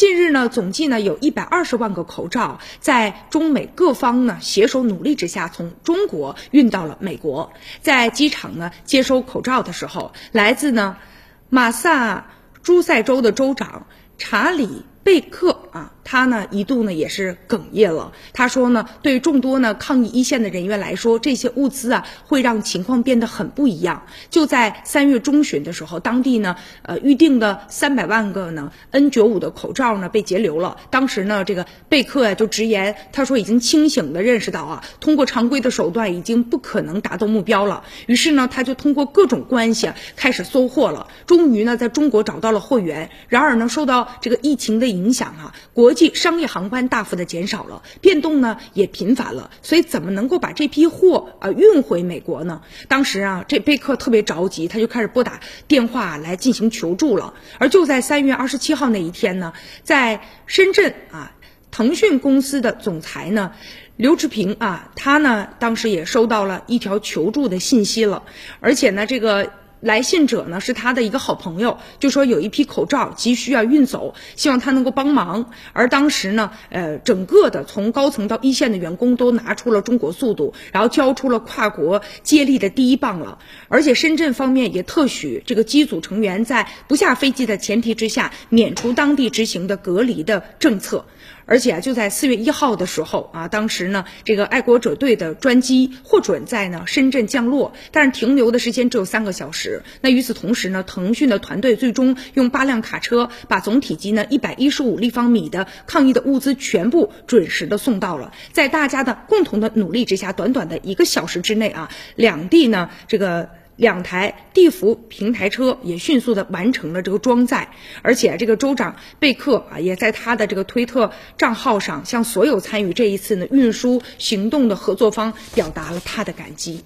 近日呢，总计呢有一百二十万个口罩，在中美各方呢携手努力之下，从中国运到了美国。在机场呢接收口罩的时候，来自呢马萨诸塞州的州长查理贝克啊。他呢一度呢也是哽咽了。他说呢，对众多呢抗疫一线的人员来说，这些物资啊会让情况变得很不一样。就在三月中旬的时候，当地呢呃预定的三百万个呢 N95 的口罩呢被截留了。当时呢这个贝克呀就直言，他说已经清醒的认识到啊，通过常规的手段已经不可能达到目标了。于是呢他就通过各种关系开始搜货了。终于呢在中国找到了货源。然而呢受到这个疫情的影响啊，国际商业航班大幅的减少了，变动呢也频繁了，所以怎么能够把这批货啊运回美国呢？当时啊，这贝克特别着急，他就开始拨打电话来进行求助了。而就在三月二十七号那一天呢，在深圳啊，腾讯公司的总裁呢刘志平啊，他呢当时也收到了一条求助的信息了，而且呢这个。来信者呢是他的一个好朋友，就说有一批口罩急需要运走，希望他能够帮忙。而当时呢，呃，整个的从高层到一线的员工都拿出了中国速度，然后交出了跨国接力的第一棒了。而且深圳方面也特许这个机组成员在不下飞机的前提之下，免除当地执行的隔离的政策。而且啊，就在四月一号的时候啊，当时呢，这个爱国者队的专机获准在呢深圳降落，但是停留的时间只有三个小时。那与此同时呢，腾讯的团队最终用八辆卡车把总体积呢一百一十五立方米的抗疫的物资全部准时的送到了。在大家的共同的努力之下，短短的一个小时之内啊，两地呢这个。两台地服平台车也迅速的完成了这个装载，而且这个州长贝克啊，也在他的这个推特账号上向所有参与这一次呢运输行动的合作方表达了他的感激。